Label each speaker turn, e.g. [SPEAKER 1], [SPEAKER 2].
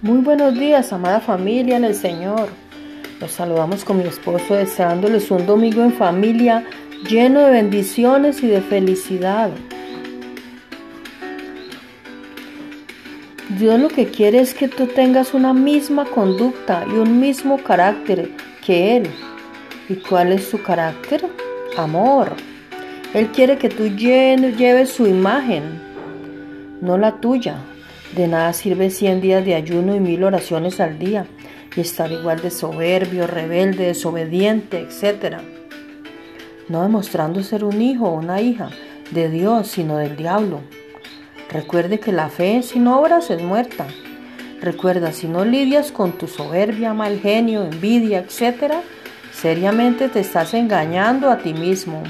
[SPEAKER 1] Muy buenos días, amada familia en el Señor. Los saludamos con mi esposo deseándoles un domingo en familia lleno de bendiciones y de felicidad. Dios lo que quiere es que tú tengas una misma conducta y un mismo carácter que Él. ¿Y cuál es su carácter? Amor. Él quiere que tú lleves su imagen, no la tuya. De nada sirve 100 días de ayuno y mil oraciones al día y estar igual de soberbio, rebelde, desobediente, etc. No demostrando ser un hijo o una hija de Dios, sino del diablo. Recuerde que la fe sin obras es muerta. Recuerda, si no lidias con tu soberbia, mal genio, envidia, etc., seriamente te estás engañando a ti mismo.